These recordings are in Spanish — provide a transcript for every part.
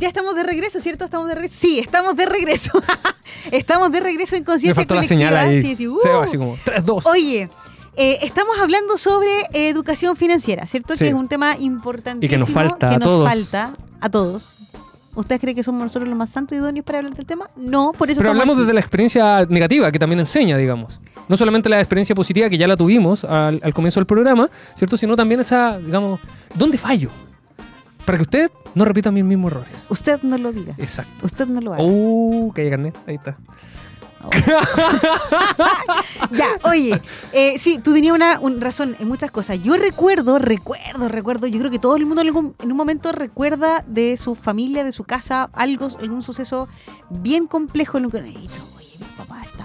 Ya estamos de regreso, ¿cierto? Estamos de regreso. Sí, estamos de regreso. estamos de regreso en conciencia faltó la colectiva. señal ahí. Sí, sí, uh. Se va así como 3, 2. Oye, eh, estamos hablando sobre educación financiera, ¿cierto? Sí. Que es un tema importantísimo Y que nos falta que a nos todos. falta a todos. ¿Ustedes creen que somos nosotros los más santos y idóneos para hablar del tema? No, por eso Pero hablamos aquí. desde la experiencia negativa, que también enseña, digamos. No solamente la experiencia positiva, que ya la tuvimos al, al comienzo del programa, ¿cierto? Sino también esa, digamos, ¿dónde fallo? Para que usted no repita mis mismos errores. Usted no lo diga. Exacto. Usted no lo haga. Uh, que carnet. Ahí está. Ya, oye, eh, sí, tú tenías una un- razón en muchas cosas. Yo recuerdo, recuerdo, recuerdo, yo creo que todo el mundo en, algún- en un momento recuerda de su familia, de su casa, algo, algún suceso bien complejo en lo que han dicho,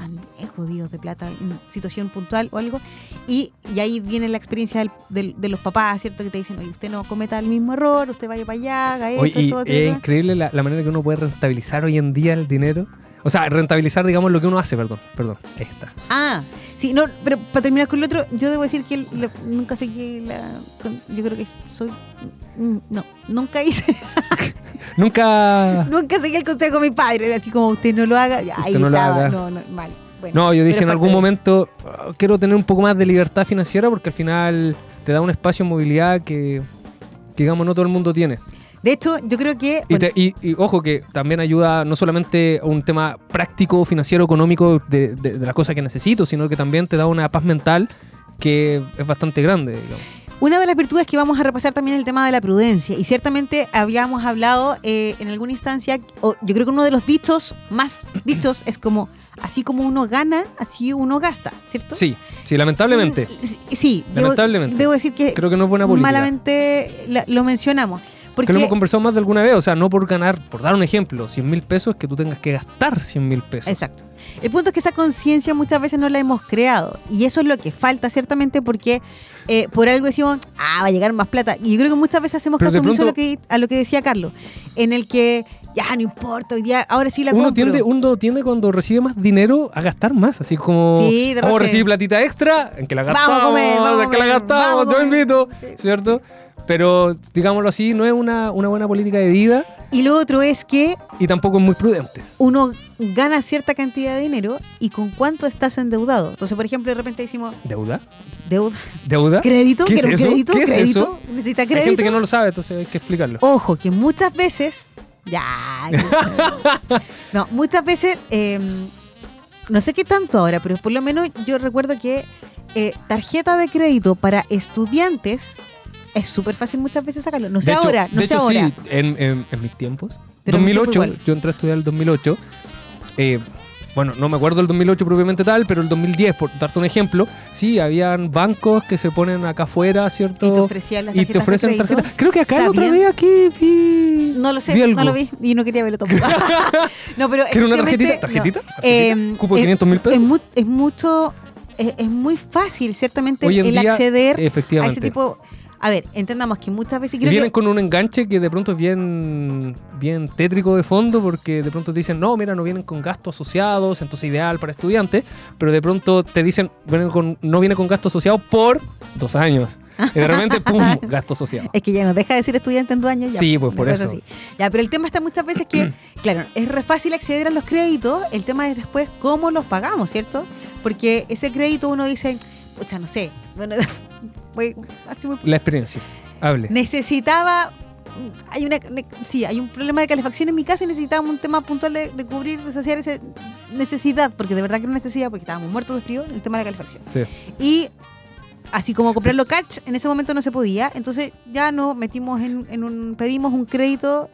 están bien jodidos de plata en situación puntual o algo. Y, y ahí viene la experiencia del- del- de los papás, ¿cierto? Que te dicen, oye, usted no cometa el mismo error, usted vaya para allá, haga esto, Oye, y esto, es otro". increíble la, la manera que uno puede rentabilizar hoy en día el dinero. O sea, rentabilizar, digamos, lo que uno hace, perdón. Perdón, está. Ah, sí, no, pero para terminar con lo otro, yo debo decir que nunca seguí la. con- yo creo que soy. mm, No, nunca hice. Nunca. nunca seguí el consejo de mi padre, así como usted no lo haga. Ahí no lo estaba, haga. No, no, mal. Bueno, No, yo dije en algún de- momento, "Ah, quiero tener un poco más de libertad financiera porque al final te da un espacio de movilidad que, que, digamos, no todo el mundo tiene. De hecho, yo creo que. Y, bueno, te- y- y ojo que también ayuda no solamente a un tema práctico, financiero, económico de, de- de las cosas que necesito, sino que también te da una paz mental que es bastante grande. digamos. Una de las virtudes que vamos a repasar también es el tema de la prudencia. Y ciertamente habíamos hablado eh, en alguna instancia, o yo creo que uno de los dichos más dichos es como. Así como uno gana, así uno gasta, ¿cierto? Sí, sí, lamentablemente. Mm, Sí, Sí, debo- Lamentablemente. Debo, decir que Creo que no es buena política. malamente la- lo mencionamos. Porque que lo hemos conversado más de alguna vez, o sea, no por ganar, por dar un ejemplo, 100 mil pesos, que tú tengas que gastar 100 mil pesos. Exacto. El punto es que esa conciencia muchas veces no la hemos creado. Y eso es lo que falta, ciertamente, porque eh, por algo decimos, ah, va a llegar más plata. Y yo creo que muchas veces hacemos Pero caso omiso a lo, que, a lo que decía Carlos, en el que ya no importa, hoy día, ahora sí la Uno compro. tiende, uno tiende cuando recibe más dinero a gastar más, así como Sí, como recibir platita extra, en que la Vamos a gastamos, comer, vamos a en que la gastamos, yo invito. ¿cierto? Pero digámoslo así, no es una, una buena política de vida Y lo otro es que y tampoco es muy prudente. uno gana cierta cantidad de dinero y con cuánto estás endeudado. Entonces, por ejemplo, de repente decimos, ¿Deuda? deuda, ¿Deuda? crédito, ¿Qué es ¿Quiero eso? crédito, ¿Qué es crédito, eso? necesita Hay crédito. gente que no lo sabe, entonces hay que explicarlo. Ojo, que muchas veces. Ya. no, muchas veces. eh, no sé qué tanto ahora, pero por lo menos yo recuerdo que eh, tarjeta de crédito para estudiantes es súper fácil muchas veces sacarlo. No sé De hecho- ahora, no de sé hecho, ahora. sí, en, en- en mis tiempos. Pero en mi tiempo 2008, igual. yo entré a estudiar el 2008. eh, bueno, no me acuerdo el 2008 propiamente tal, pero el 2010, por darte un ejemplo, sí, habían bancos que se ponen acá afuera, ¿cierto? Y te ofrecían las Y tarjetas te ofrecen de tarjetas. Creo que acá otra vez aquí vi. No lo sé, vi no lo vi y no quería verlo tampoco. no, pero ¿Quiere una tarjetita? no. ¿Tarjetita? Eh, ¿Tarjetita? ¿Cupo de es- 500 mil pesos? Es, mu- es mucho, es, es muy fácil, ciertamente, el día, acceder a ese tipo. A ver, entendamos que muchas veces creo vienen que con un enganche que de pronto es bien, bien tétrico de fondo porque de pronto te dicen, no, mira, no vienen con gastos asociados, entonces ideal para estudiantes, pero de pronto te dicen, vienen con, no viene con gastos asociados por dos años. Y de repente, ¡pum!, gasto asociado. es que ya no deja de ser estudiante en dos años. Ya, Sí, pues, por eso. así. Ya, pero el tema está muchas veces que, claro, es re fácil acceder a los créditos. El tema es después cómo los pagamos, ¿cierto? Porque ese crédito uno dice, pucha, no sé, bueno, muy La experiencia. Hable. necesitaba hay una ne- sí hay un problema de calefacción en mi casa y necesitábamos un tema puntual de, de cubrir de saciar esa necesidad porque de verdad que no necesidad porque estábamos muertos de frío el tema de la calefacción Sí. y así como comprarlo catch en ese momento no se podía entonces ya nos metimos en, en un pedimos un crédito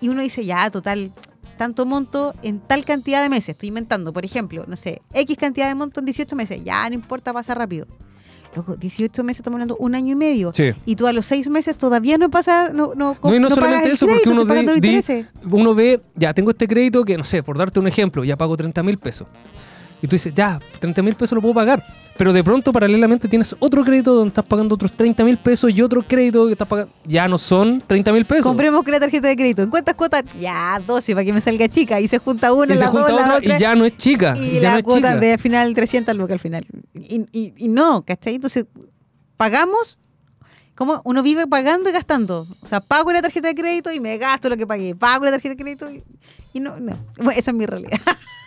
y uno dice ya total tanto monto en tal cantidad de meses estoy inventando por ejemplo no sé x cantidad de monto en 18 meses ya no importa pasa rápido Loco, 18 meses estamos hablando un año y medio Sí. y tú a los seis meses todavía no pasa, no, no, No, y no, no solamente eso, porque uno ve, di- uno ve, ya tengo este crédito que, no sé, por darte un ejemplo, ya pago 30 mil pesos. Y tú dices, ya, 30 mil pesos lo puedo pagar. Pero de pronto, paralelamente, tienes otro crédito donde estás pagando otros 30 mil pesos y otro crédito que estás pagando. Ya no son 30 mil pesos. Compremos con la tarjeta de crédito. ¿En cuántas cuotas? Ya, 12 para que me salga chica. Y se junta una, y se la junta dos, la otra otra. y ya no es chica. y ya la no es cuota de al final 300 lucas al final. Y, y, y no, ¿cachai? Entonces, pagamos como uno vive pagando y gastando. O sea, pago la tarjeta de crédito y me gasto lo que pagué. Pago la tarjeta de crédito y, y no, no. Bueno, esa es mi realidad.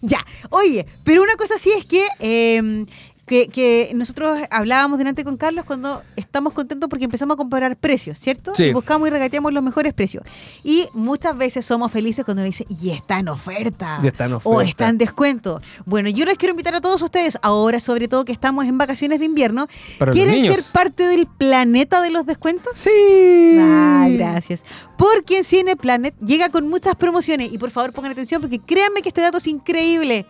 ya, oye, pero una cosa sí es que eh, que, que nosotros hablábamos delante con Carlos cuando estamos contentos porque empezamos a comparar precios, ¿cierto? Sí. Y buscamos y regateamos los mejores precios. Y muchas veces somos felices cuando nos dice, y está en oferta. Y está en O oferta. está en descuento. Bueno, yo les quiero invitar a todos ustedes, ahora sobre todo que estamos en vacaciones de invierno, Para ¿quieren ser parte del planeta de los descuentos? Sí. Ay, gracias. Porque en Cine Planet llega con muchas promociones. Y por favor pongan atención porque créanme que este dato es increíble.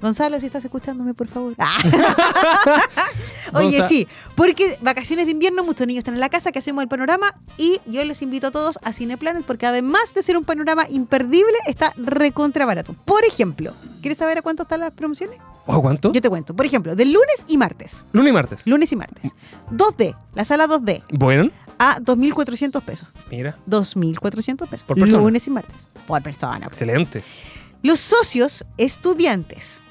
Gonzalo, si estás escuchándome, por favor. Ah. Oye, sí, porque vacaciones de invierno, muchos niños están en la casa, que hacemos el panorama y yo les invito a todos a Cine Planet porque además de ser un panorama imperdible, está recontra barato. Por ejemplo, ¿quieres saber a cuánto están las promociones? ¿O cuánto? Yo te cuento. Por ejemplo, del lunes y martes. Lunes y martes. Lunes y martes. 2D, la sala 2D, Bueno, a 2.400 pesos. mira. 2.400 pesos. Por persona. Lunes y martes. Por persona. Excelente. Los socios estudiantes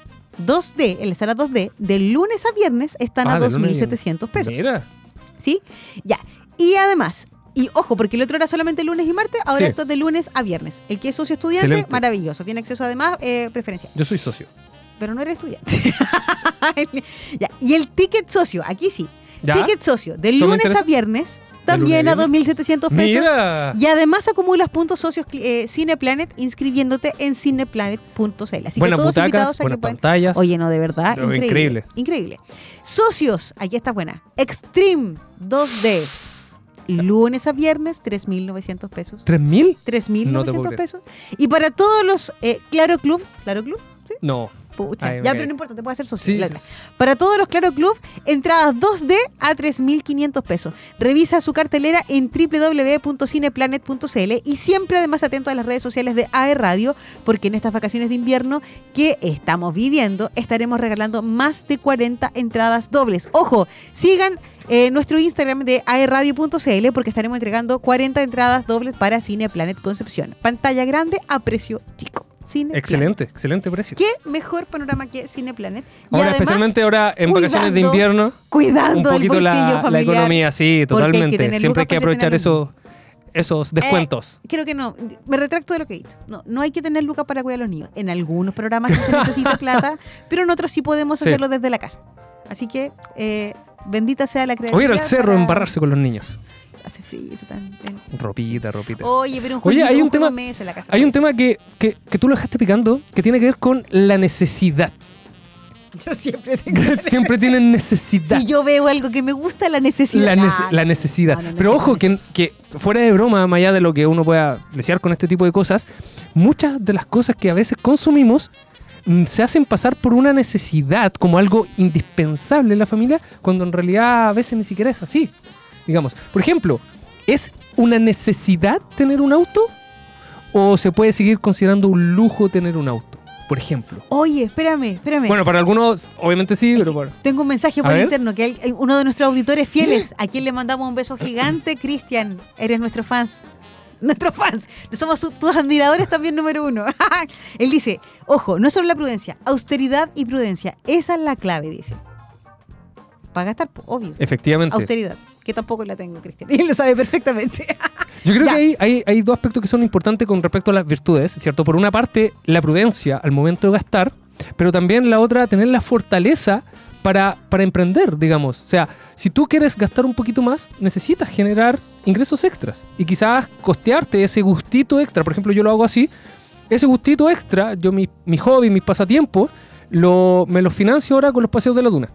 2D, en la sala 2D, de lunes a viernes están Ah, a de lunes y- 2.700 pesos. Mira. ¿Sí? Ya. Y además, y ojo, porque el otro era solamente lunes y martes, ahora Sí. esto es de lunes a viernes. El que es socio estudiante, Excelente. maravilloso. Tiene acceso además eh, preferencial. Yo soy socio. Pero no eres estudiante. ya. Y el ticket socio, aquí sí. ¿Ya? Ticket socio, de ¿Esto me lunes a viernes, ¿De también a a 2.700 pesos. Mira. Y además acumulas puntos socios eh, Cineplanet inscribiéndote en cineplanet.cl. Así buenas que todos invitados a que puedan. Oye, no, de verdad, No, increíble, increíble. increíble. Socios, aquí está buena. Extreme 2D. Lunes a viernes, 3.900 pesos. ¿3.000? 3.900 No pesos. Y para todos los eh, Claro Club, Claro Club, ¿sí? No. Pucha, Ay, me ya, pero no importa, te puede hacer. Sí, sí, otra. Para todos los Claro Club, entradas 2D a 3.500 pesos. Revisa su cartelera en www.cineplanet.cl y siempre además atento a las redes sociales de AE Radio, porque en estas vacaciones de invierno que estamos viviendo estaremos regalando más de 40 entradas dobles. Ojo, sigan eh, nuestro Instagram de aeradio.cl porque estaremos entregando 40 entradas dobles para Cineplanet Concepción. Pantalla grande a precio chico. Excelente, excelente precio. ¿Qué mejor panorama que Cineplanet? Y Ahora, además, especialmente ahora en vacaciones de cuidando invierno, un cuidando el poquito bolsillo la, la familiar. economía, sí, porque hay que totalmente. Siempre hay que aprovechar esos, esos descuentos. Creo que no. Me retracto de lo que he dicho. No, no hay que tener lucas para cuidar a los niños. En algunos programas sí se necesita plata, pero en otros sí podemos Sí. hacerlo desde la casa. Así que, eh, bendita sea la creatividad. O ir al cerro para- a embarrarse con los niños. Hace frío. tan- tan- Ropita, ropita. Oye, pero un Oye, hay un tema- en mesa en la casa. Hay un tema que, que, que tú lo dejaste picando que tiene que ver con la necesidad. Yo siempre tengo... Siempre tienen necesidad. Si yo veo algo que me gusta, la necesidad. La, nece- la necesidad. No, no, no, Pero ojo, que, que fuera de broma, más allá de lo que uno pueda desear con este tipo de cosas, muchas de las cosas que a veces consumimos mm, se hacen pasar por una necesidad como algo indispensable en la familia, cuando en realidad a veces ni siquiera es así. Digamos, por ejemplo, ¿es una necesidad tener un auto? ¿O se puede seguir considerando un lujo tener un auto? Por ejemplo. Oye, espérame, espérame. Bueno, para algunos obviamente sí, pero para... Tengo un mensaje por interno que hay uno de nuestros auditores fieles, a quien le mandamos un beso gigante, Cristian. Eres nuestro fans. Nuestros fans. Somos tus admiradores también número uno. Él dice, ojo, no es solo la prudencia, austeridad y prudencia. Esa es la clave, dice. Para gastar, obvio. Efectivamente. Austeridad. Que tampoco la tengo, Cristian. Y lo sabe perfectamente. Yo creo Ya. que hay, hay, hay dos aspectos que son importantes con respecto a las virtudes, ¿cierto? Por una parte, la prudencia al momento de gastar, pero también la otra, tener la fortaleza para, para emprender, digamos. O sea, si tú quieres gastar un poquito más, necesitas generar ingresos extras y quizás costearte ese gustito extra. Por ejemplo, yo lo hago así. Ese gustito extra, yo mi, mi hobby, mis pasatiempos, lo, me los financio ahora con los paseos de la duna.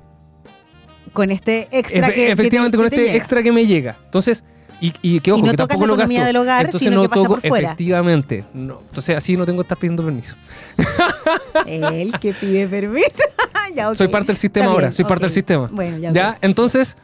Con este extra Efe- que, que te- efectivamente, que con te este llega. extra que me llega. Entonces, y, y que ojo, no que tampoco la lo gasto. del hogar, Entonces sino no que pasa toco, por fuera. efectivamente. No. Entonces así no tengo que estar pidiendo permiso. Él que pide permiso. Ya, ok. Soy parte del sistema ahora, soy parte del sistema. Bueno, ya. ¿Ya? Entonces,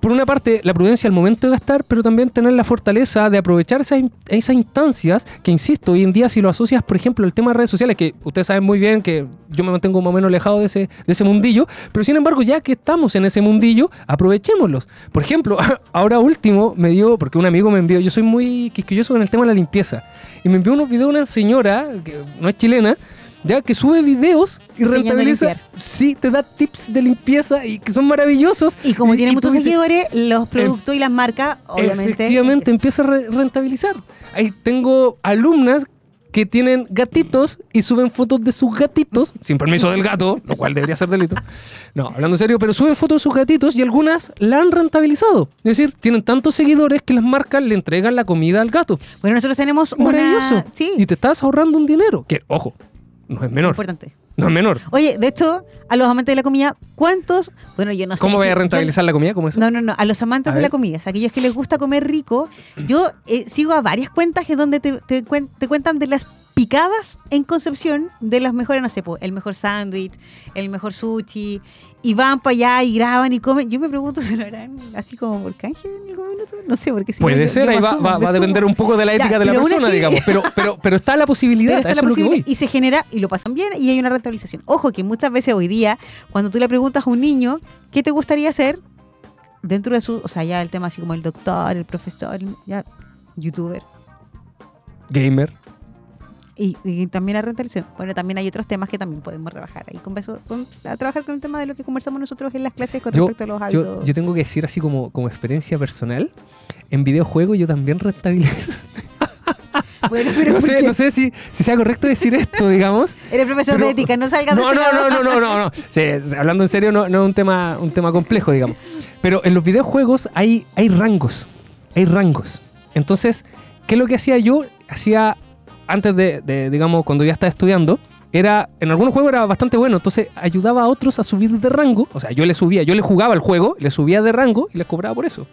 por una parte, la prudencia al momento de gastar, pero también tener la fortaleza de aprovechar esas, esas instancias que, insisto, hoy en día si lo asocias, por ejemplo, al tema de redes sociales, que ustedes saben muy bien que yo me mantengo más o menos alejado de ese, de ese mundillo, pero sin embargo, ya que estamos en ese mundillo, aprovechémoslos. Por ejemplo, ahora último me dio, porque un amigo me envió, yo soy muy quisquilloso con el tema de la limpieza, y me envió unos videos de una señora, que no es chilena, ya que sube videos y rentabiliza. Sí, te da tips de limpieza y que son maravillosos. Y como tiene tú muchos seguidores, los productos y las marcas, obviamente. Efectivamente, empieza a re- rentabilizar. Ahí tengo alumnas que tienen gatitos y suben fotos de sus gatitos, sin permiso del gato, lo cual debería ser delito. No, hablando en serio, pero suben fotos de sus gatitos y algunas la han rentabilizado. Es decir, tienen tantos seguidores que las marcas le entregan la comida al gato. Bueno, nosotros tenemos Maravilloso. una. Sí, Y te estás ahorrando un dinero. Que, ojo, no es menor. importante. No es menor. Oye, de hecho, a los amantes de la comida, ¿cuántos? Bueno, yo no sé. ¿Cómo voy a yo- rentabilizar la comida? ¿Cómo eso? No, no, no. A los amantes A de la comida, sea, aquellos que les gusta comer rico, yo eh, sigo a varias cuentas que donde te, te cuen- te cuentan de las picadas en Concepción de los mejores, no sé, po, el mejor sándwich, el mejor sushi, y van para allá y graban y comen. Yo me pregunto si lo harán así como por canje en algún minuto. No sé, porque si Puede yo- ser, yo ahí va, va- a depender un poco de la Ya, ética de la persona, así- digamos. Pero, pero, pero está la posibilidad, está la posibilidad y se genera y lo pasan bien y hay una rentabilización. Ojo que muchas veces hoy día, cuando tú le preguntas a un niño qué te gustaría hacer dentro de su, o sea, ya el tema así como el doctor, el profesor, ya youtuber Gamer. Y, y también la rentabilización. Bueno, también hay otros temas que también podemos rebajar ahí con, con- a trabajar con el tema de lo que conversamos nosotros en las clases con Yo, respecto a los yo, hábitos. yo tengo que decir así como, como experiencia personal, en videojuegos yo también rentabilizo. bueno, pero no ¿por sé, no sé si, si sea correcto decir esto, digamos. Eres profesor Pero- de ética, no salgas No, de no, no, no, no, no, no. Sí, hablando en serio, no, no es un tema, un tema complejo, digamos. Pero en los videojuegos hay, hay rangos. Hay rangos. Entonces, ¿qué es lo que hacía yo? Hacía antes de, de, digamos, cuando ya estaba estudiando, era, en algunos juegos era bastante bueno, entonces ayudaba a otros a subir de rango. O sea, yo le subía, yo le jugaba el juego, le subía de rango y les cobraba por eso.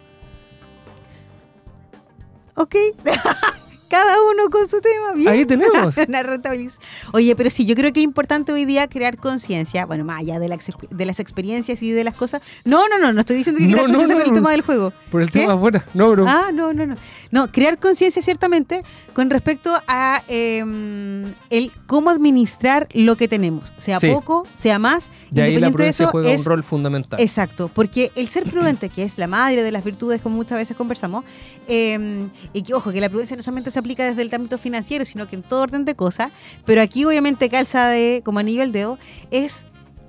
Ok. Cada uno con su tema, bien. Ahí tenemos. Una rentabilización. Oye, pero sí, yo creo que es importante hoy día crear conciencia, bueno, más allá de, la de las experiencias y de las cosas. No, no, no, no estoy diciendo que No, crear no, conciencia no, con el tema del juego. Por el ¿Qué? tema bueno. No, bro. Ah, no, no, no. No, crear conciencia ciertamente con respecto a eh, el cómo administrar lo que tenemos, sea Sí. poco, sea más, y ahí la independiente de eso juega es un rol fundamental. Exacto, porque el ser prudente, que es la madre de las virtudes, como muchas veces conversamos, eh, y que, ojo, que la prudencia no solamente se aplica desde el ámbito financiero, sino que en todo orden de cosas, pero aquí obviamente calza de, como anillo al dedo, es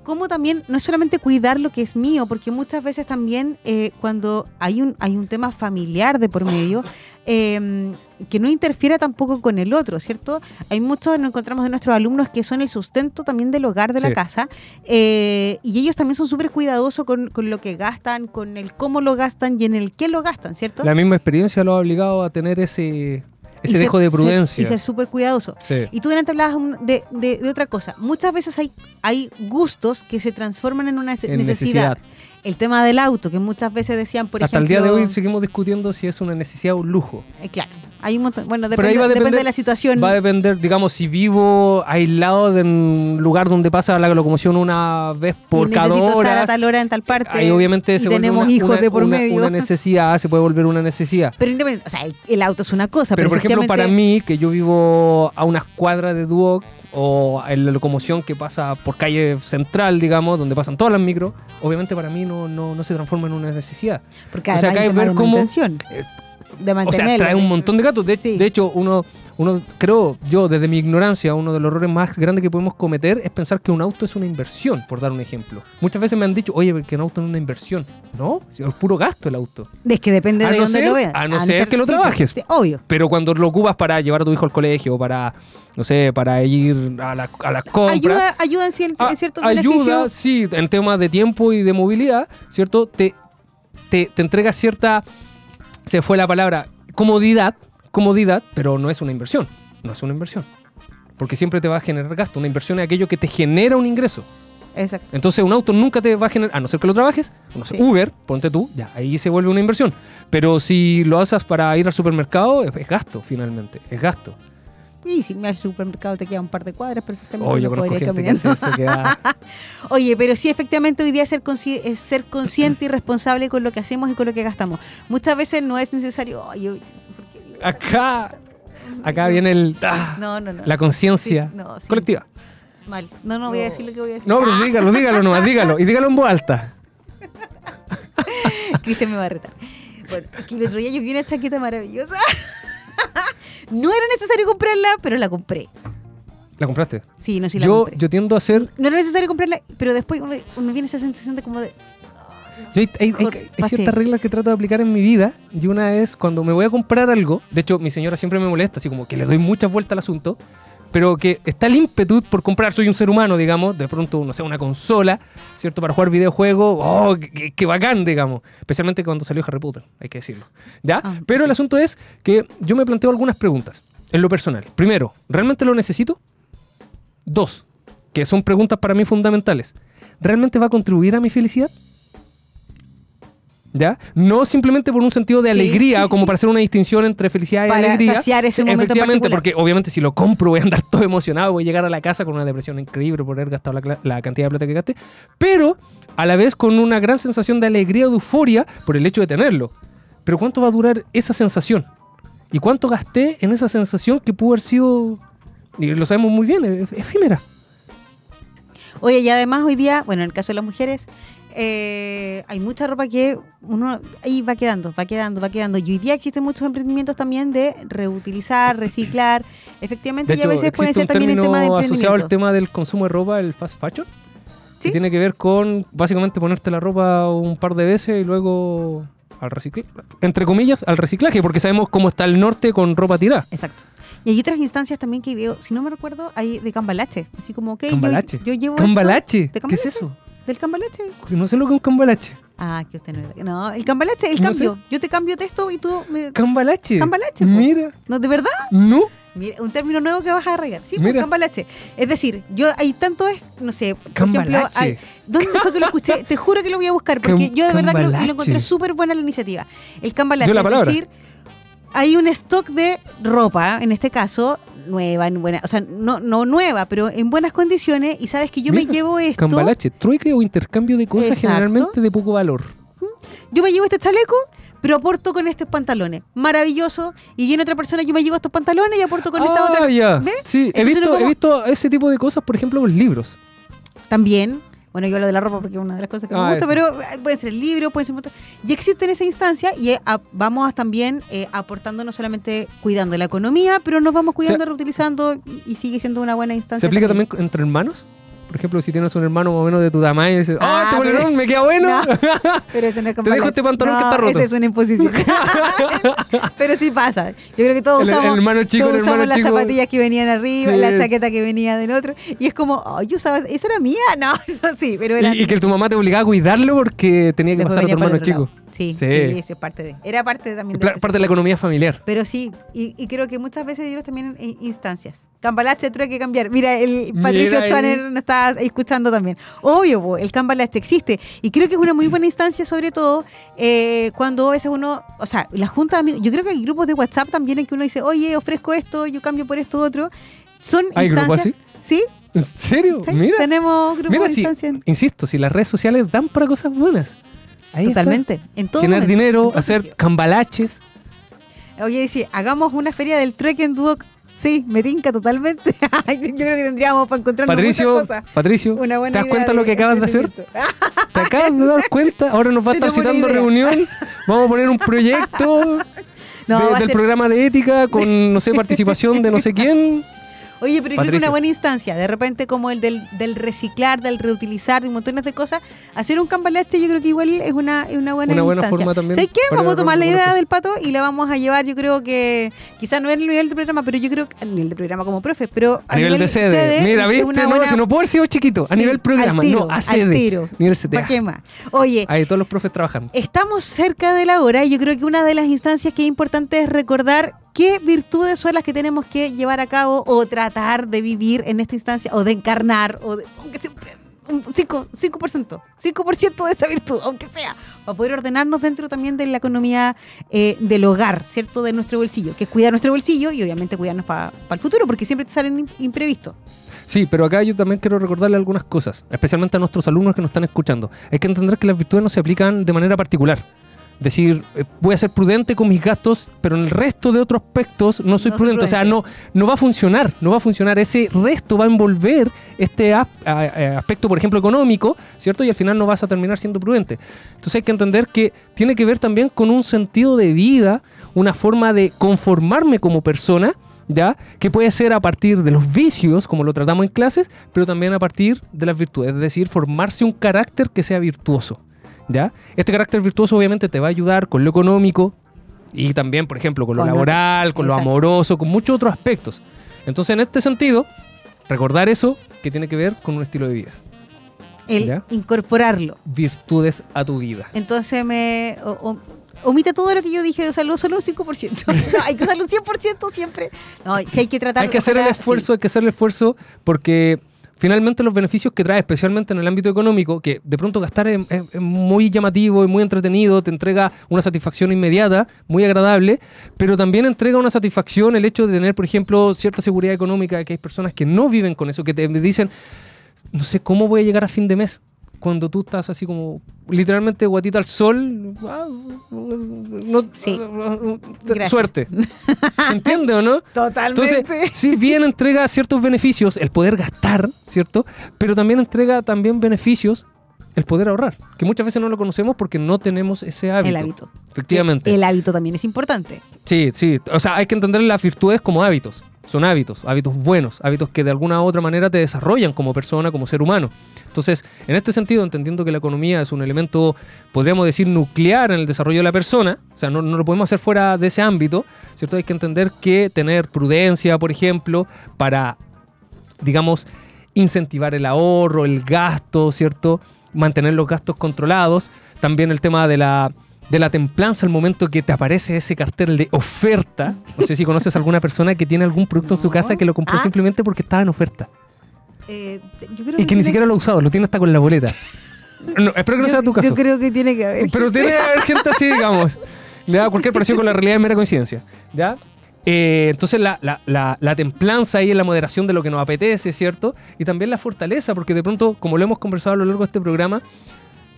como también, no es solamente cuidar lo que es mío, porque muchas veces también eh, cuando hay un, hay un tema familiar de por medio, eh, que no interfiera tampoco con el otro, ¿cierto? Hay muchos, nos encontramos de nuestros alumnos que son el sustento también del hogar, de la casa, eh, y ellos también son súper cuidadosos con, con lo que gastan, con el cómo lo gastan y en el qué lo gastan, ¿cierto? La misma experiencia lo ha obligado a tener ese, Y ese ser- dejo de ser- prudencia. y ser súper cuidadoso. Sí. Y tú delante hablabas de, de- de otra cosa. Muchas veces hay, hay gustos que se transforman en una En necesidad. necesidad. El tema del auto, que muchas veces decían, por Hasta ejemplo... el día de hoy seguimos discutiendo si es una necesidad o un lujo. eh, claro, hay un montón... Bueno, depende, depende de la situación. Va a depender, digamos, si vivo aislado de un lugar donde pasa la locomoción una vez por y cada necesito estar hora. a tal hora en tal parte. Ahí obviamente se tenemos una, hijos una- de por una- medio. una necesidad, se puede volver una necesidad. Pero o sea, el, el auto es una cosa, Pero pero, por ejemplo, para mí, que yo vivo a unas cuadras de Duoc o en la locomoción que pasa por calle central, digamos, donde pasan todas las micros, obviamente para mí no, no, no se transforma en una necesidad. Porque o sea, acá hay ver cómo- de O sea, mantenerlo. trae un montón de gatos. De, Sí. de hecho, uno, uno, creo yo, desde mi ignorancia, uno de los errores más grandes que podemos cometer es pensar que un auto es una inversión, por dar un ejemplo. Muchas veces me han dicho, oye, que un auto no es una inversión. No, es puro gasto el auto. Es que depende A de no dónde ser- lo veas. a no ser que lo sí, trabajes. sí, obvio. Pero cuando lo ocupas para llevar a tu hijo al colegio o para, no sé, para ir a, la- a las compras. Ayuda, ayuda en, cier- en ciertos ayuda, beneficios. sí, en temas de tiempo y de movilidad, ¿cierto? Te, te, te entrega cierta, se fue la palabra, comodidad, comodidad, pero no es una inversión, no es una inversión. Porque siempre te va a generar gasto. Una inversión es aquello que te genera un ingreso. Exacto. Entonces un auto nunca te va a generar, a no ser que lo trabajes, no sé, Sí. Uber, ponte tú, ya, ahí se vuelve una inversión. Pero si lo haces para ir al supermercado, es, es gasto finalmente, es gasto. Y si me al supermercado te queda un par de cuadras, perfectamente Oh, yo gente caminando. Oye, pero sí, efectivamente, hoy día ser consci- es ser consciente y responsable con lo que hacemos y con lo que gastamos. Muchas veces no es necesario. Ay, yo-. Acá, acá viene el... ah, No, no, no. la conciencia Sí, no, sí, colectiva. Mal. No, no voy a decir lo que voy a decir. No, pero dígalo, dígalo nomás, dígalo. Y dígalo en voz alta. Cristian me va a retar. Bueno, es que el otro día yo vi una chaqueta maravillosa. no era necesario comprarla, pero la compré. ¿La compraste? Sí, no, sí la yo, compré. yo tiendo a hacer. No era necesario comprarla, pero después uno, uno viene esa sensación de como de... Yo hay, hay- hay- hay ciertas reglas que trato de aplicar en mi vida. Y una es cuando me voy a comprar algo. De hecho, mi señora siempre me molesta, así como que le doy muchas vueltas al asunto. Pero que está el ímpetu por comprar. Soy un ser humano, digamos. De pronto, no sé, una consola, ¿cierto? Para jugar videojuegos. ¡Oh, qué, qué bacán, digamos! Especialmente cuando salió Harry Potter, hay que decirlo. ¿Ya? Ah, Pero el asunto es que yo me planteo algunas preguntas en lo personal. Primero, ¿realmente lo necesito? Dos, que son preguntas para mí fundamentales. ¿Realmente va a contribuir a mi felicidad? ¿Ya? No simplemente por un sentido de alegría, sí, sí, como sí. para hacer una distinción entre felicidad y Para alegría. saciar ese momento Efectivamente, porque obviamente si lo compro voy a andar todo emocionado, voy a llegar a la casa con una depresión increíble por haber gastado la, la cantidad de plata que gasté, pero a la vez con una gran sensación de alegría o de euforia por el hecho de tenerlo. Pero ¿cuánto va a durar esa sensación? ¿Y cuánto gasté en esa sensación que pudo haber sido, y lo sabemos muy bien, e- efímera? Oye, y además hoy día, bueno, en el caso de las mujeres, eh, hay mucha ropa que uno ahí va quedando, va quedando, va quedando. Y hoy día existen muchos emprendimientos también de reutilizar, reciclar. Efectivamente, De y a hecho, veces puede ser también término tema de asociado al emprendimiento. tema del consumo de ropa, el fast fashion. Sí. Que tiene que ver con básicamente ponerte la ropa un par de veces y luego al reciclaje. Entre comillas, al reciclaje, porque sabemos cómo está el norte con ropa tirada. Exacto. Y hay otras instancias también que veo, si no me recuerdo, hay de cambalache. Así como, ok, yo, Cambalache. yo llevo esto Cambalache. ¿De ¿Qué es cambalache? eso? Del cambalache. No sé lo que es un cambalache. Ah, que usted no. No, el cambalache, el No cambio. Yo te cambio texto y tú me. Cambalache. Cambalache, po. Mira. No, ¿de verdad? No. Mira, un término nuevo que vas a arraigar. Sí, pues, Mira. cambalache. Es decir, yo hay tanto es, no sé, por ejemplo, Cambalache. hay- ¿dónde fue que lo escuché? Te juro que lo voy a buscar porque Cam- yo de verdad que lo, lo encontré súper buena la iniciativa. El cambalache, la es decir, hay un stock de ropa, en este caso, nueva, en buena, o sea, no, no nueva, pero en buenas condiciones y sabes que yo me llevo esto, Cambalache. Trueque o intercambio de cosas Exacto. generalmente de poco valor. yo me llevo este chaleco, pero aporto con estos pantalones. Maravilloso. Y viene otra persona, yo me llevo estos pantalones y aporto con esta Ah, otra. ya. ¿Ves? Sí, he visto, como- he visto ese tipo de cosas, por ejemplo, en los libros. También. Bueno, yo hablo de la ropa porque es una de las cosas que Ah, me gusta, eso. pero eh, puede ser el libro, puede ser... Y existe en esa instancia y eh, a- vamos también eh, aportando no solamente cuidando la economía, pero nos vamos cuidando, reutilizando y, y sigue siendo una buena instancia. ¿Se aplica también entre hermanos? Por ejemplo, si tienes un hermano más o menos de tu tamaño y dices, ¡ah, Ah, este polerón me queda bueno! No. Pero eso no es Te dejo este pantalón que está roto. Esa es una imposición. pero sí pasa. Yo creo que todos El- el usamos, hermano chico, todos el hermano usamos las chico. zapatillas que venían arriba, Sí. la chaqueta que venía del otro. Y es como, oh, yo usaba, ¿esa era mía? No, no, sí, pero era... y, y que tu mamá te obligaba a cuidarlo porque tenía que Después pasar a tu hermano chico. lado. Sí, Sí. sí, eso es parte de. Era parte también de. pla- parte de la economía familiar. Pero sí, y, y creo que muchas veces dieron también en instancias. Cambalache tuve que cambiar. Mira, el Patricio. Schwanner nos está escuchando también. Obvio, el cambalache existe. Y creo que es una muy buena instancia, sobre todo eh, cuando a veces uno, o sea, la junta de amigos, yo creo que hay grupos de WhatsApp también en que uno dice, oye, ofrezco esto, yo cambio por esto otro. Son ¿Hay grupos instancias. ¿Sí? ¿En serio? sí, Mira. tenemos grupos Mira, de si, instancias. insisto, si las redes sociales dan para cosas buenas. Ahí está. Totalmente. En todo Tener momento, en dinero, hacer cambalaches. Oye, dice, hagamos una feria del Trek en Duoc. Sí, me tinca totalmente. Yo creo que tendríamos para encontrarnos Patricio, muchas cosas. Patricio, Una ¿te das cuenta lo que acabas de hacer? ¿Te acabas de dar cuenta? Ahora nos va a estar citando idea. reunión. Vamos a poner un proyecto No, de- del ser- programa de ética con, no sé, participación de no sé quién. Oye, pero yo creo que una buena instancia, de repente como el del, del reciclar, del reutilizar, de montones de cosas, hacer un cambalache yo creo que igual es una, es una buena Una buena instancia. forma también ¿Sabes qué? Vamos a tomar la idea del pato y la vamos a llevar, yo creo que, quizás no en el nivel de programa, pero yo creo que, a nivel de programa como profe, pero A nivel de sede. Mira, es viste, una no, buena- si no puedo haber sido chiquito. A Sí, nivel programa, tiro, no, a sede. tiro. Nivel CTA. ¿Para qué más? Oye, Ahí todos los profes trabajando. Estamos cerca de la hora y yo creo que una de las instancias que es importante es recordar qué virtudes son las que tenemos que llevar a cabo o tratar de vivir en esta instancia o de encarnar o de, aunque sea un 5%, 5%, 5% de esa virtud, aunque sea, para poder ordenarnos dentro también de la economía eh, del hogar, ¿cierto? De nuestro bolsillo, que es cuidar nuestro bolsillo y obviamente cuidarnos para el futuro, porque siempre te salen im- imprevistos. Sí, pero acá yo también quiero recordarle algunas cosas, especialmente a nuestros alumnos que nos están escuchando. Hay que entender que las virtudes no se aplican de manera particular. Decir, eh, voy a ser prudente con mis gastos, pero en el resto de otros aspectos no soy No prudente. O sea, no, no va a funcionar, no va a funcionar. Ese resto va a envolver este ap- a- a- aspecto, por ejemplo, económico, ¿cierto? Y al final no vas a terminar siendo prudente. Entonces hay que entender que tiene que ver también con un sentido de vida, una forma de conformarme como persona ¿ya? Que puede ser a partir de los vicios, como lo tratamos en clases, pero también a partir de las virtudes, es decir, formarse un carácter que sea virtuoso, ¿ya? Este carácter virtuoso obviamente te va a ayudar con lo económico y también, por ejemplo, con lo Con laboral, con lo amoroso, con muchos otros aspectos. Entonces, en este sentido, recordar eso que tiene que ver con un estilo de vida, El Ya. incorporarlo. virtudes a tu vida. Entonces me o- o- omite todo lo que yo dije, o sea, solo un 5%. No, hay que usarlo un 100% siempre. No, si hay que tratar Hay que hacer el esfuerzo, hay que hacer el esfuerzo porque finalmente los beneficios que trae, especialmente en el ámbito económico, que de pronto gastar es, muy llamativo y muy entretenido, te entrega una satisfacción inmediata, muy agradable, pero también entrega una satisfacción el hecho de tener, por ejemplo, cierta seguridad económica, que hay personas que no viven con eso, que te dicen, no sé cómo voy a llegar a fin de mes. Cuando tú estás así como literalmente guatita al sol, ah, no, Sí. Suerte. ¿Se entiende o no? Totalmente. Entonces, si bien entrega ciertos beneficios el poder gastar, ¿cierto? Pero también entrega también beneficios el poder ahorrar, que muchas veces no lo conocemos porque no tenemos ese hábito. el hábito. Efectivamente. El hábito también es importante. Sí, sí. O sea, hay que entender las virtudes como hábitos. Son hábitos, hábitos buenos, hábitos que de alguna u otra manera te desarrollan como persona, como ser humano. Entonces, en este sentido, entendiendo que la economía es un elemento, podríamos decir, nuclear en el desarrollo de la persona, o sea, no, no lo podemos hacer fuera de ese ámbito, ¿cierto? Hay que entender que tener prudencia, por ejemplo, para, digamos, incentivar el ahorro, el gasto, ¿cierto? Mantener los gastos controlados. También el tema de la, de la templanza al momento que te aparece ese cartel de oferta. No sé si conoces a alguna persona que tiene algún producto en su casa que lo compró Ah. simplemente porque estaba en oferta. Eh, yo creo Y que ni siquiera lo ha usado, lo tiene hasta con la boleta. No, espero que no yo- sea tu caso. Yo creo que tiene que haber. Pero tiene que haber gente así, digamos. ¿Ya? Cualquier parecido con la realidad es mera coincidencia. ¿Ya? Eh, entonces la, la- la- la templanza ahí en la moderación de lo que nos apetece, ¿cierto? Y también la fortaleza, porque de pronto, como lo hemos conversado a lo largo de este programa,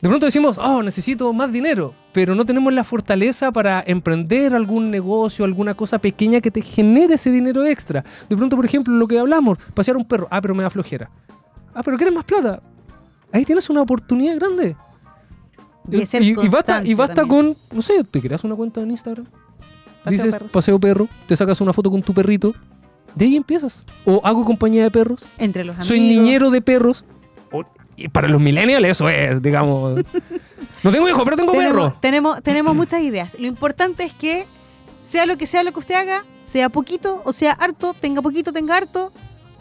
de pronto decimos, oh, necesito más dinero, pero no tenemos la fortaleza para emprender algún negocio, alguna cosa pequeña que te genere ese dinero extra. De pronto, por ejemplo, lo que hablamos, pasear un perro, ah, pero me da flojera. Ah, pero ¿quieres más plata? Ahí tienes una oportunidad grande. Y es ser y, y basta, y basta también. con, no sé, te creas una cuenta en Instagram, Paseo dices perros. paseo perro, te sacas una foto con tu perrito, de ahí empiezas. O hago compañía de perros, Entre los amigos. soy niñero de perros. Y para los millennials eso es, digamos. no tengo hijo, pero tengo perro. Tenemos, tenemos, tenemos muchas ideas. Lo importante es que sea lo que sea lo que usted haga, sea poquito o sea harto, tenga poquito, tenga harto,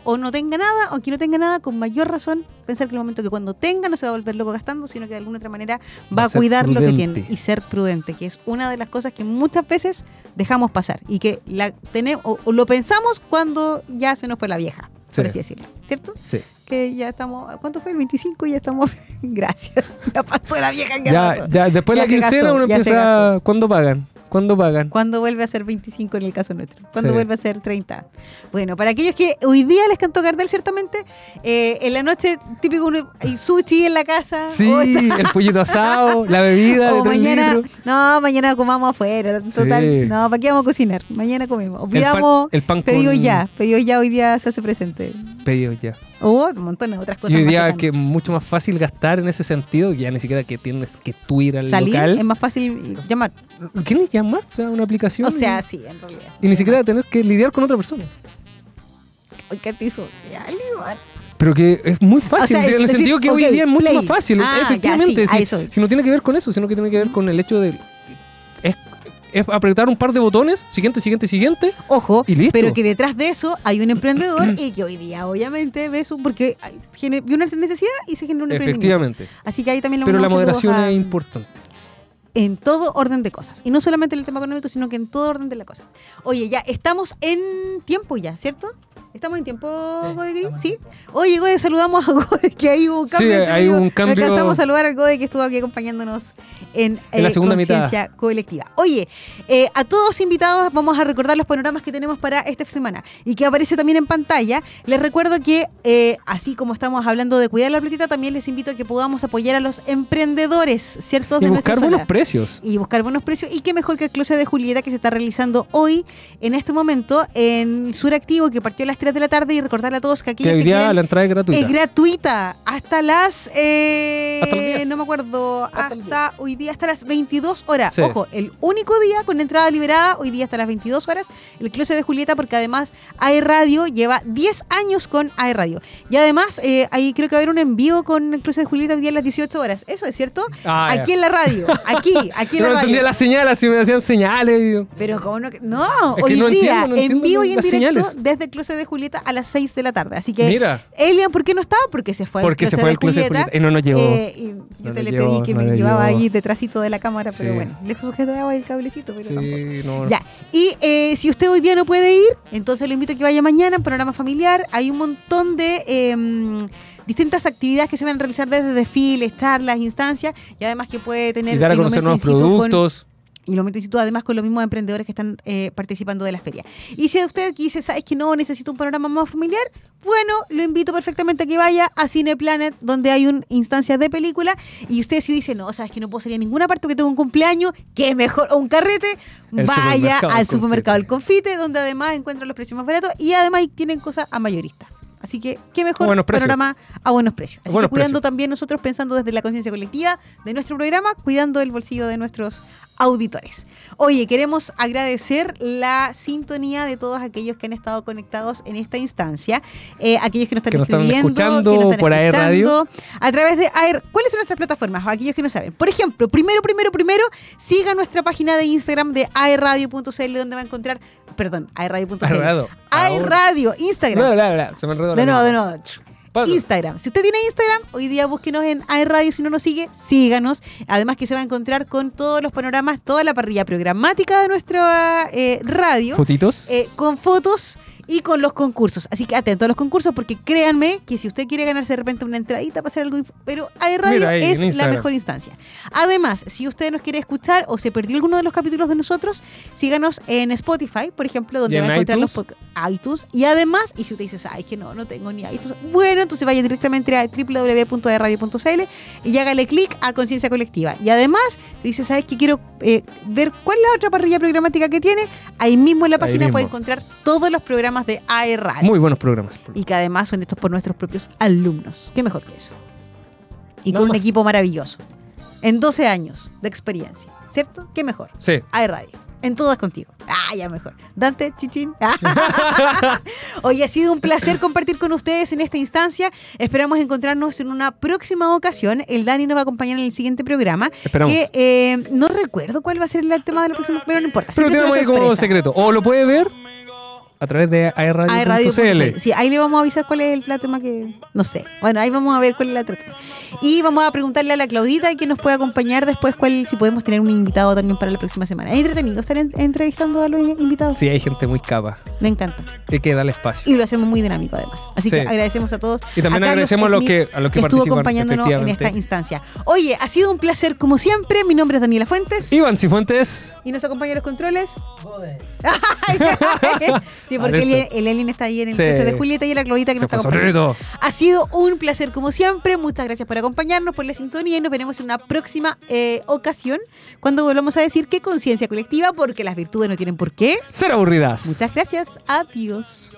o no tenga nada, o que no tenga nada, con mayor razón, pensar que el momento que cuando tenga no se va a volver loco gastando, sino que de alguna otra manera va, Va a cuidar lo que tiene y ser prudente, que es una de las cosas que muchas veces dejamos pasar y que la tenemos o, o lo pensamos cuando ya se nos fue la vieja, Sí. por así decirlo, ¿cierto? Sí. Que ya estamos, ¿cuánto fue? El 25 y ya estamos, gracias, ya pasó la vieja. en Ya, después de la quincena gastó, uno empieza. ¿Cuándo pagan? ¿Cuándo pagan? ¿Cuándo vuelve a ser 25 en el caso nuestro? ¿Cuándo Sí. vuelve a ser 30? Bueno, para aquellos que hoy día les cantó Gardel, ciertamente, eh, en la noche típico uno, hay sushi en la casa. Sí, o está- el pollito asado, la bebida o mañana, no, mañana comamos afuera. Total, Sí. no, ¿para qué vamos a cocinar? Mañana comemos. El pan- el pan pedido con- ya. Pedido ya hoy día se hace presente. Pedido ya. O un montón de otras cosas. Y hoy más día bacanas. que es mucho más fácil gastar en ese sentido, ya ni siquiera que tienes que tú ir al Salir local. es más fácil llamar. ¿Qué ni llamar? O sea, una aplicación. O sea, y, sí, en realidad. y ni siquiera tener que lidiar con otra persona. Hoy que antisocial, igual. Pero que es muy fácil, O sea, es en el decir, sentido que hoy día es mucho play. más fácil. Ah, ya, efectivamente, sí, si, eso no tiene que ver con eso, sino que tiene que ver con el hecho de. Es, es apretar un par de botones, siguiente, siguiente, siguiente. Ojo, Y listo. pero que detrás de eso hay un emprendedor y que hoy día obviamente ve su porque hay- vio una necesidad y se generó un emprendimiento. Efectivamente. Así que ahí también lo Pero la moderación a- es importante. En todo orden de cosas. Y no solamente en el tema económico, sino que en todo orden de la cosa. Oye, ya estamos en tiempo ya, ¿cierto? ¿Estamos en tiempo, Sí, Sí. Oye, Gode, saludamos a Gode, que ahí hubo un Sí, cambio. entre hay un No cambio- alcanzamos a saludar a Gode, que estuvo aquí acompañándonos en, En la eh, segunda mitad. Colectiva. Oye, eh, a todos invitados vamos a recordar los panoramas que tenemos para esta semana y que aparece también en pantalla. Les recuerdo que, eh, así como estamos hablando de cuidar la platita, también les invito a que podamos apoyar a los emprendedores, ¿cierto? Y De buscar buenos zona precios. y buscar buenos precios. Y qué mejor que el closet de Julieta que se está realizando hoy, en este momento, en Sur Activo, que partió a las 3 de la tarde. Y recordarle a todos que hoy que día quieren- la entrada es gratuita. es gratuita hasta las eh, Hasta las 10. no me acuerdo, Hasta hoy día, hasta las 22 horas. Sí. Ojo, el único día con entrada liberada, hoy día hasta las 22 horas, el Closet de Julieta, porque además AE Radio lleva 10 años con AE Radio. Y además, eh, ahí creo que va a haber un envío con el Closet de Julieta hoy día a las 18 horas. ¿Eso es cierto? Ah, aquí en la radio, aquí, aquí en la no radio. las señales, si me hacían señales. Pero como no, no, Es que hoy no día entiendo, no en vivo y en directo señales. desde el Closet de Julieta a las 6 de la tarde. Así que Mira, Elian, ¿por qué no estaba? Porque se fue porque se fue el closet de Julieta. Y no nos llegó. Eh, y yo No te le le llevó, pedí que no me le llevaba llevó. ahí detrásito de la cámara, pero bueno, le sujetaba el cablecito, pero tampoco. sí, no. Ya, y eh, si usted hoy día no puede ir, entonces lo invito a que vaya mañana en Panorama Familiar. Hay un montón de em, distintas actividades que se van a realizar desde desfiles, charlas, instancias, y además que puede tener Y dar a conocer nuevos situ con- productos. Y lo meto además con los mismos emprendedores que están eh, participando de la feria. Y si usted dice, ¿sabes que no necesito un panorama más familiar? Bueno, lo invito perfectamente a que vaya a Cine Planet, donde hay un instancia de película. Y usted si dice, no, sabes que no puedo salir a ninguna parte porque tengo un cumpleaños, que mejor, o un carrete, El vaya supermercado al supermercado El Confite. Donde además encuentra los precios más baratos y además tienen cosas a mayorista. Así que, qué mejor panorama a buenos precios. Así buenos que cuidando precios. también nosotros pensando desde la conciencia colectiva de nuestro programa, cuidando el bolsillo de nuestros auditores. Oye, queremos agradecer la sintonía de todos aquellos que han estado conectados en esta instancia, eh, aquellos que nos están Que nos están escuchando que nos están por AE Radio. a través de AER. ¿Cuáles son nuestras plataformas? Aquellos que no saben. Por ejemplo, primero, primero, primero, siga nuestra página de Instagram de aerradio.cl donde va a encontrar, perdón, aerradio.cl. Aerradio, Instagram. Bla, bla, bla, Se me enredó la De nuevo, de lengua. nuevo. Instagram. Si usted tiene Instagram, hoy día búsquenos en AE Radio. Si no nos sigue, síganos. Además que se va a encontrar con todos los panoramas, toda la parrilla programática de nuestra eh, radio, ¿Fotitos? eh, con fotos y con los concursos. Así que atento a los concursos porque créanme que si usted quiere ganarse de repente una entradita para hacer algo, pero Radio ahí, es la mejor instancia. Además, si usted nos quiere escuchar o se perdió alguno de los capítulos de nosotros, síganos en Spotify, por ejemplo, donde ¿Y va a en encontrar los iTunes? podcasts iTunes. Y además, y si usted dice, ay, que no, no tengo ni iTunes, bueno, entonces vaya directamente a www.radio.cl y hágale clic a Conciencia Colectiva. Y además, dice, ¿sabes qué? Quiero eh, ver cuál es la otra parrilla programática que tiene. Ahí mismo en la página puede encontrar todos los programas de AE Radio. Muy buenos programas. Y que además son hechos por nuestros propios alumnos. ¿Qué mejor que eso? Y con un equipo maravilloso. En 12 años de experiencia. ¿Cierto? ¿Qué mejor? Sí. AE Radio. En todas contigo. Ah, ya mejor. Dante, chichín. Hoy ha sido un placer compartir con ustedes en esta instancia. Esperamos encontrarnos en una próxima ocasión. El Dani nos va a acompañar en el siguiente programa. Esperamos. Que eh, no recuerdo cuál va a ser el tema de la próxima, pero no importa. Pero tenemos ahí como secreto. O lo puede ver a través de aerradio.cl. Sí, ahí le vamos a avisar cuál es el la tema que. No sé. Bueno, ahí vamos a ver cuál es la otra tema. Y vamos a preguntarle a la Claudita que nos puede acompañar después cuál, si podemos tener un invitado también para la próxima semana. Es entretenido estar en- entrevistando a los invitados. Sí, hay gente muy capa. Me encanta. Hay que darle espacio. Y lo hacemos muy dinámico además. Así Sí. que agradecemos a todos. Y también a Carlos agradecemos a los que, a los que, estuvo acompañándonos en esta instancia. Oye, ha sido un placer como siempre. Mi nombre es Daniela Fuentes. Iván Cifuentes. Y nos acompañan los controles. sí, porque el, el está ahí en el Sí. de Julieta y la Claudita que Se nos está acompañando. Ha sido un placer como siempre. Muchas gracias por acompañarnos, por la sintonía y nos veremos en una próxima eh, ocasión cuando volvamos a decir que conciencia colectiva porque las virtudes no tienen por qué. Ser aburridas. Muchas gracias. Adiós.